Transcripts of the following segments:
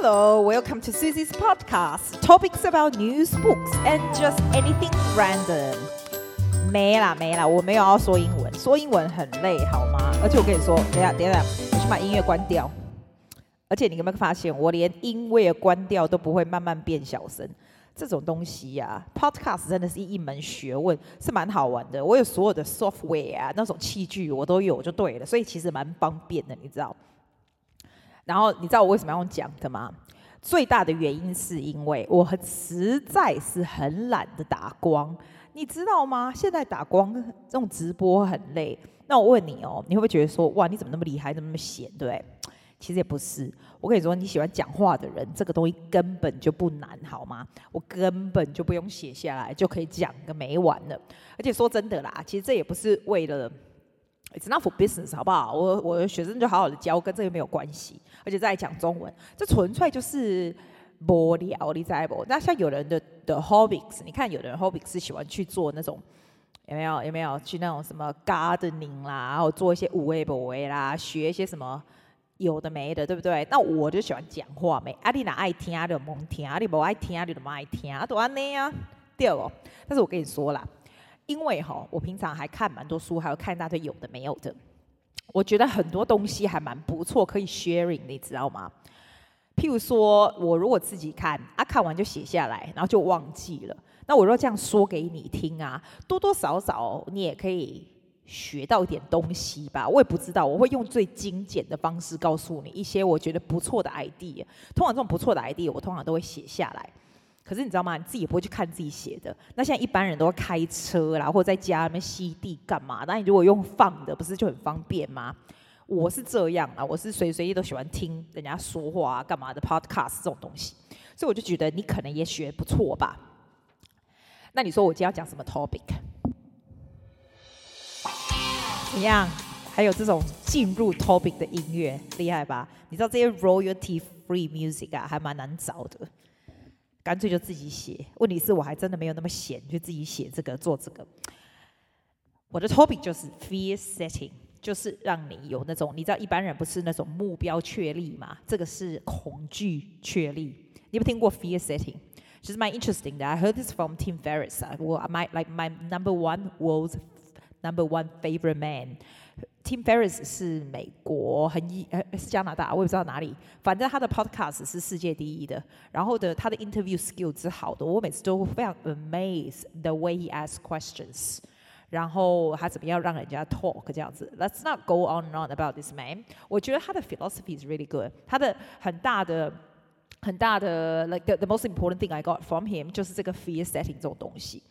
Hello, welcome to Susie's podcast. Topics about news, books, and just anything random. 没啦没啦，我没有要说英文，说英文很累，好吗？而且我跟你说，等下等下，我去把音乐关掉。而且你有没有发现，我连音乐关掉都不会慢慢变小声？这种东西呀、，podcast 真的是一门学问，是蛮好玩的。我有所有的 software 啊，那种器具我都有就对了，所以其实蛮方便的，你知道。然后你知道我为什么要讲的吗？最大的原因是因为我很实在是很懒得打光，你知道吗？现在打光这种直播很累。那我问你哦，你会不会觉得说，哇，你怎么那么厉害，怎么那么闲，对不对？其实也不是，我跟你说，你喜欢讲话的人，这个东西根本就不难，好吗？我根本就不用写下来，就可以讲个没完了。而且说真的啦，其实这也不是为了，It's not for business，好不好？我我的学生就好好的教，跟这个没有关系。而且再讲中文，这纯粹就是无聊，你知不？那像有人的的 hobbies，你看有的人 hobbies 是喜欢去做那种，有没有？有没有去那种什么 gardening 啦，然后做一些有的没的啦，学一些什么？有的没的，对不对？那我就喜欢讲话没？啊，你哪爱听就甭听，啊，你不爱听你就不爱听，啊，都安尼啊，对哦。但是我跟你说啦，因为哈，我平常还看蛮多书，还有看一大堆有的没有的。我觉得很多东西还蛮不错，可以 sharing，你知道吗？譬如说，我如果自己看啊，看完就写下来，然后就忘记了。那我若这样说给你听啊，多多少少你也可以。学到一点东西吧，我也不知道，我会用最精简的方式告诉你一些我觉得不错的 idea。通常这种不错的 idea，我通常都会写下来。可是你知道吗？你自己也不会去看自己写的。那现在一般人都会开车啦，或者在家里面吸地干嘛？那你如果用放的，不是就很方便吗？我是这样啊，我是随随意都喜欢听人家说话啊，干嘛的 podcast 这种东西。所以我就觉得你可能也学不错吧。那你说我今天要讲什么 topic？怎样？还有这种进入 topic 的音乐，厉害吧？你知道这些 royalty free music 啊，还蛮难找的。干脆就自己写。问题是我还真的没有那么闲，就自己写这个做这个。我的 topic 就是 fear setting，就是让你有那种，你知道一般人不是那种目标确立嘛？这个是恐惧确立。你有没有听过 fear setting？其实蛮 interesting 的。I heard this from Tim Ferriss，我 my like my number one world Number one favorite man Tim Ferriss 是美国很一呃是加拿大，我也不知道哪里，反正他的 podcast 是世界第一的。然后的他的 interview skill 是好的，我每次都非常 amazed the way he asks questions。然后他怎么样让人家 talk 这样子？Let's not go on and on about this man。我觉得他的 philosophy is really good。他的很大的很大的 like the, the most important thing I got from him 就是这个 fear setting 这种东西。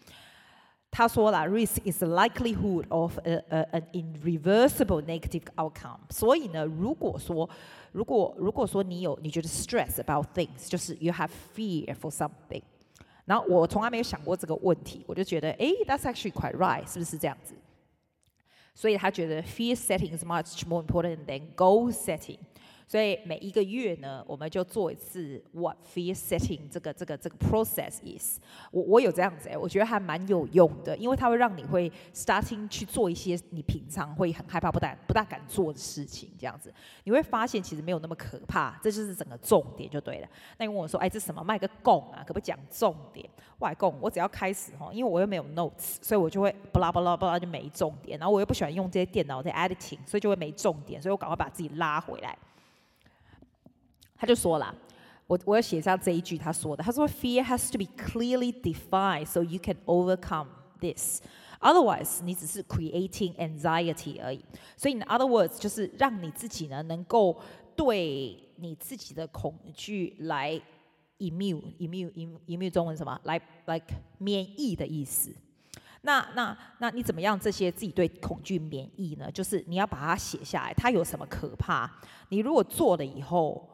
他说了，risk is the likelihood of a, a, an irreversible negative outcome。所以呢，如果说，如果如果说你有你觉得 stress about things，就是 you have fear for something。然后我从来没有想过这个问题，我就觉得，诶，that's actually quite right，是不是这样子？所以他觉得 fear setting is much more important than goal setting。 所以每一个月呢，我们就做一次 what fear setting 这个这个这个 process is。我我有这样子哎，我觉得还蛮有用的，因为它会让你会 starting 去做一些你平常会很害怕、不大不大敢做的事情，这样子你会发现其实没有那么可怕，这就是整个重点就对了。那你问我说，哎，这什么卖个供啊？可不可以讲重点？外供，我只要开始哈，因为我又没有 notes，所以我就会巴拉巴拉巴拉就没重点。然后我又不喜欢用这些电脑在 editing，所以就会没重点，所以我赶快把自己拉回来。他就说了，我我要写下这一句他说的，他说 Fear has to be clearly defined so you can overcome this. Otherwise，你只是 creating anxiety 而已。所以，in other words，就是让你自己呢能够对你自己的恐惧来 immune，immune，immune 中文什么？来，like 免疫的意思。那那那你怎么样？这些自己对恐惧免疫呢？就是你要把它写下来，它有什么可怕？你如果做了以后。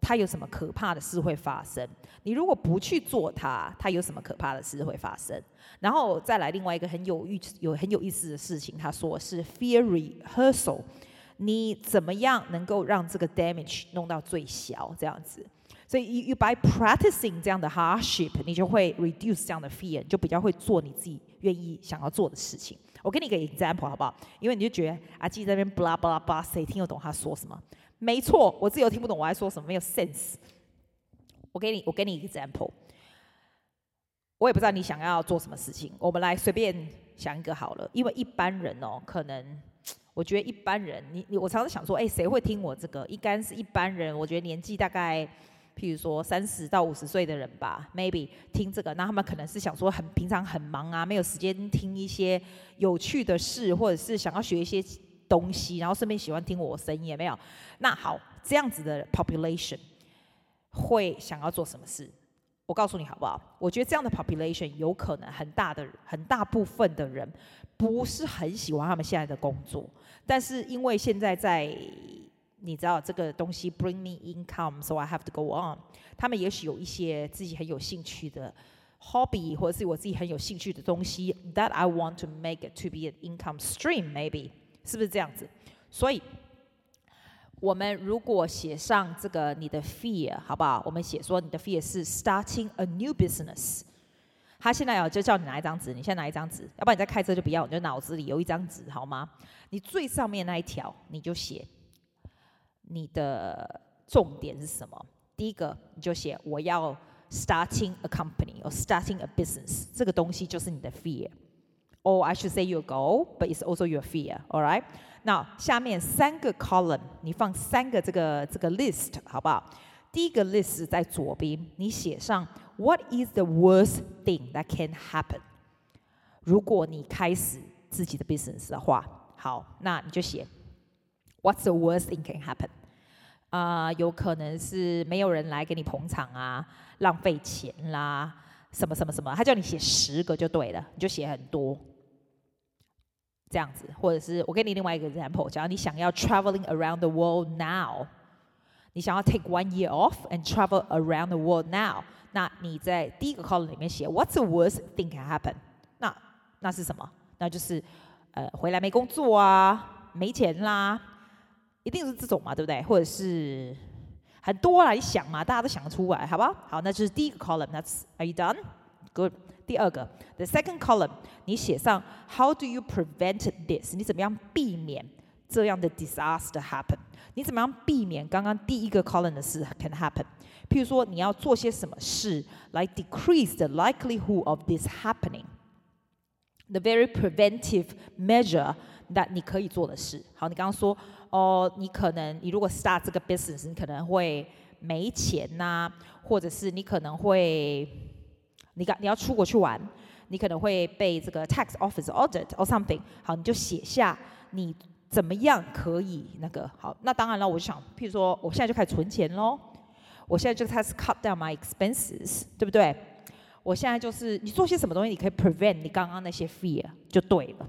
它有什么可怕的事会发生？你如果不去做它，它有什么可怕的事会发生？然后再来另外一个很有意有很有意思的事情，他说是 fear rehearsal，你怎么样能够让这个 damage 弄到最小？这样子，所以 you by practicing 这样的 hardship，你就会 reduce 这样的 fear，就比较会做你自己愿意想要做的事情。我给你个 example 好不好？因为你就觉得阿基在那边 blah blah blah，谁听得懂他说什么？没错，我自己又听不懂我在说什么，没有 sense。我给你，我给你 example。我也不知道你想要做什么事情，我们来随便想一个好了。因为一般人哦，可能我觉得一般人，你你我常常想说，哎，谁会听我这个？应该是一般人，我觉得年纪大概。譬如说三十到五十岁的人吧，maybe 听这个，那他们可能是想说很平常很忙啊，没有时间听一些有趣的事，或者是想要学一些东西，然后顺便喜欢听我声音，也没有。那好，这样子的 population 会想要做什么事？我告诉你好不好？我觉得这样的 population 有可能很大的很大部分的人不是很喜欢他们现在的工作，但是因为现在在你知道这个东西 bring me income，so I have to go on。他们也许有一些自己很有兴趣的 hobby，或者是我自己很有兴趣的东西，that I want to make it to be an income stream，maybe 是不是这样子？所以，我们如果写上这个你的 fear，好不好？我们写说你的 fear 是 starting a new business。他现在要就叫你拿一张纸，你先拿一张纸，要不然你在开车就不要，你就脑子里有一张纸，好吗？你最上面那一条你就写。你的重点是什么？第一个你就写我要 starting a company or starting a business，这个东西就是你的 fear。Or I should say your goal, but it's also your fear. All right？那下面三个 column，你放三个这个这个 list，好不好？第一个 list 在左边，你写上 What is the worst thing that can happen？如果你开始自己的 business 的话，好，那你就写 What's the worst thing can happen？啊、有可能是没有人来给你捧场啊，浪费钱啦，什么什么什么，他叫你写十个就对了，你就写很多，这样子，或者是我给你另外一个 example，假如你想要 traveling around the world now，你想要 take one year off and travel around the world now，那你在第一个 column 里面写 What's the worst thing can happen？那那是什么？那就是呃回来没工作啊，没钱啦。一定是这种嘛，对不对？或者是很多来想嘛，大家都想得出来，好不好？好，那就是第一个 column。That's Are you done? Good。第二个，the second column，你写上 How do you prevent this？你怎么样避免这样的 disaster happen？你怎么样避免刚刚第一个 column 的事 can happen？譬如说，你要做些什么事来 decrease the likelihood of this happening？The very preventive measure that 你可以做的事。好，你刚刚说。哦，你可能你如果 start 这个 business，你可能会没钱呐、或者是你可能会，你你要出国去玩，你可能会被这个 tax office audit or something。好，你就写下你怎么样可以那个好。那当然了，我就想，譬如说，我现在就开始存钱喽，我现在就开始 cut down my expenses，对不对？我现在就是你做些什么东西，你可以 prevent 你刚刚那些 fear 就对了。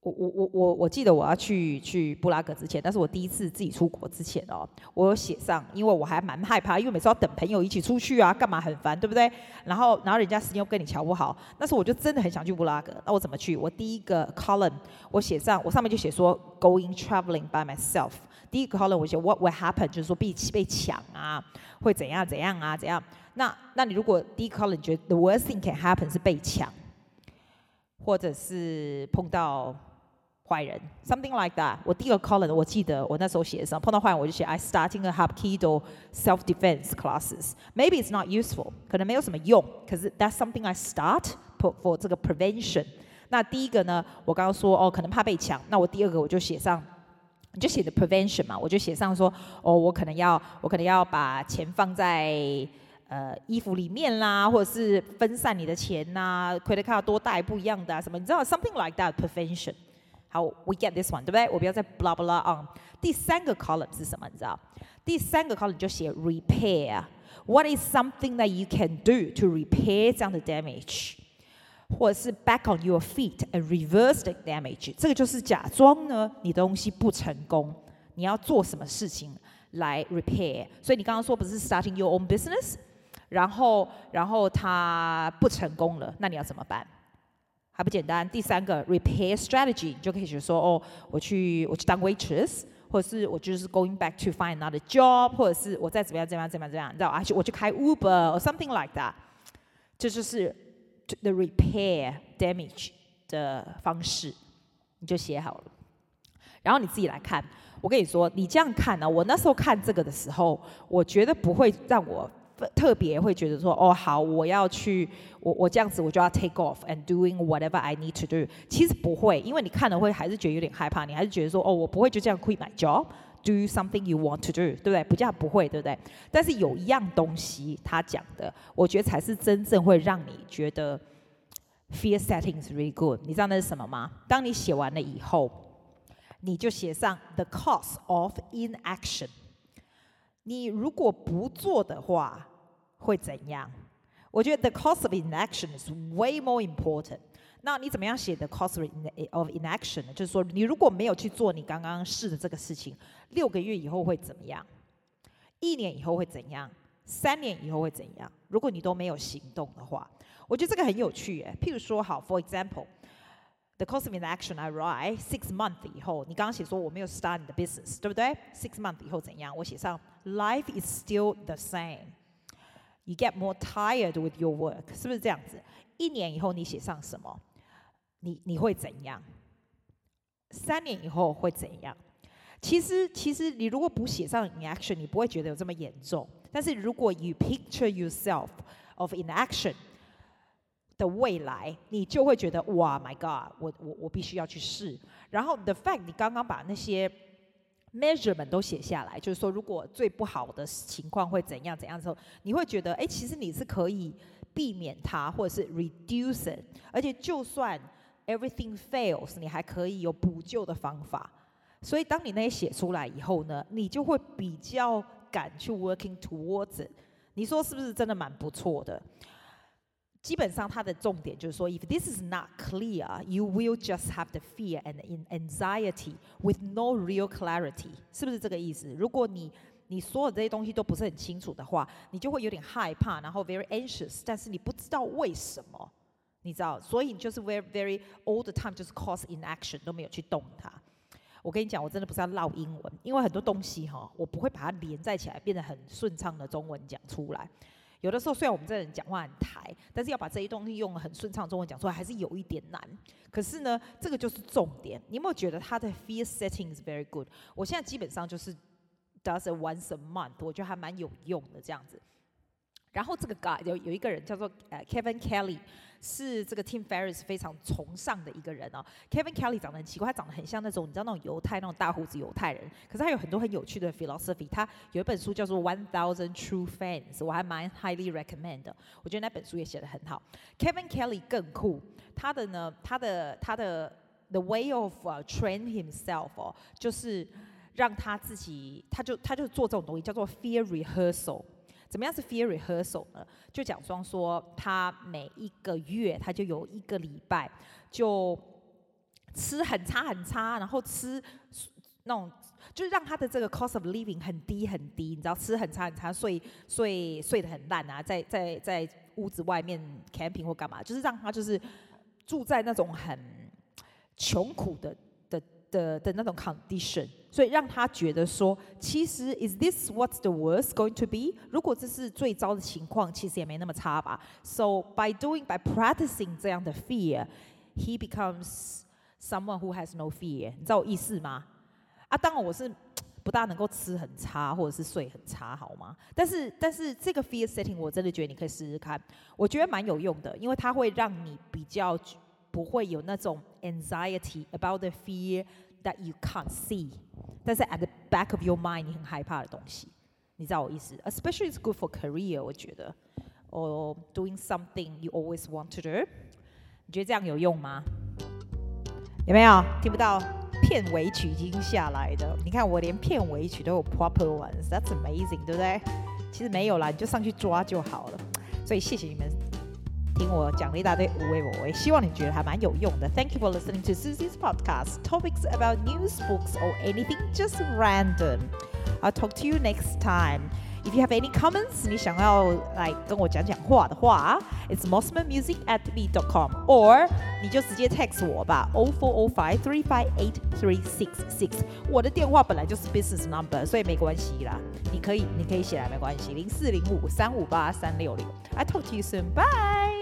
我我我我我记得我要去去布拉格之前，但是我第一次自己出国之前哦，我有写上，因为我还蛮害怕，因为每次要等朋友一起出去啊，干嘛很烦，对不对？然后然后人家时间又跟你瞧不好，那时候我就真的很想去布拉格，那我怎么去？我第一个 column 我写上，我上面就写说 going traveling by myself。第一个 column 我写 what will happen，就是说被被抢啊，会怎样怎样啊怎样？那那你如果第一个 column 觉得 the worst thing can happen 是被抢，或者是碰到。坏人，something like that。我第二个 column 我记得我那时候写的时候碰到坏人我就写 I starting a Hapkido self defense classes。Maybe it's not useful，可能没有什么用，可是 that's something I start for for 这个 prevention。那第一个呢，我刚刚说哦，可能怕被抢，那我第二个我就写上，你就写的 prevention 嘛，我就写上说哦，我可能要我可能要把钱放在呃衣服里面啦，或者是分散你的钱呐，credit card 多带不一样的啊什么，你知道 something like that prevention。好，we get this one，对不对？我不要再 blah blah on。第三个 column 是什么？你知道？第三个 column 就写 repair。What is something that you can do to repair 这样的 damage？或者是 back on your feet and reverse the damage？这个就是假装呢，你的东西不成功，你要做什么事情来 repair？所以你刚刚说不是 starting your own business，然后然后它不成功了，那你要怎么办？还不简单。第三个 repair strategy，你就可以说哦，我去我去当 waitress，或者是我就是 going back to find another job，或者是我再怎么样怎么样怎么样怎么样，你知道啊？我去开 Uber or something like that，这就是 the repair damage 的方式，你就写好了。然后你自己来看。我跟你说，你这样看呢、我那时候看这个的时候，我觉得不会让我特别会觉得说，哦，好，我要去，我我这样子我就要 take off and doing whatever I need to do。其实不会，因为你看了会还是觉得有点害怕，你还是觉得说，哦，我不会就这样 quit my job，do something you want to do，对不对？不叫不会，对不对？但是有一样东西他讲的，我觉得才是真正会让你觉得 fear settings really good。你知道那是什么吗？当你写完了以后。你就写上 the cost of inaction。你如果不做的话，会怎样？我觉得 the cost of inaction is way more important。那你怎么样写 the cost of inaction 呢？就是说，你如果没有去做你刚刚试的这个事情，六个月以后会怎么样？一年以后会怎样？三年以后会怎样？如果你都没有行动的话，我觉得这个很有趣诶。譬如说，好，for example。The cost of inaction, I write six months 以后，你刚刚写说我没有 start the business，对不对？Six months 以后怎样？我写上 Life is still the same. You get more tired with your work，是不是这样子？一年以后你写上什么？你你会怎样？三年以后会怎样？其实其实你如果不写上 inaction，你不会觉得有这么严重。但是如果 you picture yourself of inaction， 的未来，你就会觉得哇，My God，我我我必须要去试。然后，the fact 你刚刚把那些 measurement 都写下来，就是说，如果最不好的情况会怎样怎样之后，你会觉得，哎，其实你是可以避免它，或者是 reduce it。而且，就算 everything fails，你还可以有补救的方法。所以，当你那些写出来以后呢，你就会比较敢去 working towards。你说是不是真的蛮不错的？基本上，它的重点就是说，if this is not clear, you will just have the fear and anxiety with no real clarity，是不是这个意思？如果你你所有这些东西都不是很清楚的话，你就会有点害怕，然后 very anxious，但是你不知道为什么，你知道，所以你就是 very very all the time 就是 cause inaction 都没有去动它。我跟你讲，我真的不是要烙英文，因为很多东西哈，我不会把它连在起来，变得很顺畅的中文讲出来。有的时候，虽然我们这人讲话很台，但是要把这些东西用很顺畅中文讲出来，还是有一点难。可是呢，这个就是重点。你有没有觉得他的 fear setting is very good？我现在基本上就是 does it once a month，我觉得还蛮有用的这样子。然后这个 guy 有有一个人叫做呃 Kevin Kelly。是这个 Tim Ferriss 非常崇尚的一个人哦。Kevin Kelly 长得很奇怪，他长得很像那种你知道那种犹太那种大胡子犹太人。可是他有很多很有趣的 philosophy。他有一本书叫做《One Thousand True Fans》，我还蛮 highly recommend 的。我觉得那本书也写得很好。Kevin Kelly 更酷，他的呢，他的他的 the way of、uh, train himself 哦，就是让他自己，他就他就做这种东西，叫做 fear rehearsal。怎么样是 fear rehearsal 呢？就假装说，他每一个月他就有一个礼拜就吃很差很差，然后吃那种就是让他的这个 cost of living 很低很低，你知道吃很差很差，睡睡睡得很烂啊，在在在屋子外面 camping 或干嘛，就是让他就是住在那种很穷苦的。的的那种 condition，所以让他觉得说，其实 is this what's the worst going to be？如果这是最糟的情况，其实也没那么差吧。So by doing by practicing 这样的 fear，he becomes someone who has no fear。你知道我意思吗？啊，当然我是不大能够吃很差或者是睡很差，好吗？但是但是这个 fear setting 我真的觉得你可以试试看，我觉得蛮有用的，因为它会让你比较。不会有那种 anxiety about the fear that you can't see，但是 at the back of your mind 你很害怕的东西，你知道我意思？Especially it's good for career，我觉得，or doing something you always want to do，你觉得这样有用吗？有没有？听不到？片尾曲已经下来的，你看我连片尾曲都有 proper ones，that's amazing，对不对？其实没有啦，你就上去抓就好了。所以谢谢你们。听我讲了一大堆无为我为，希望你觉得还蛮有用的。Thank you for listening to Susie's podcast. Topics about news, books, or anything just random. I'll talk to you next time. If you have any comments，你想要来跟我讲讲话的话，It's mosmanmusic at me.com，or 你就直接 text 我吧，O four O five three five eight three six six。我的电话本来就是 business number，所以没关系啦。你可以，你可以写来没关系，零四零五三五八三六零。I talk to you soon. Bye.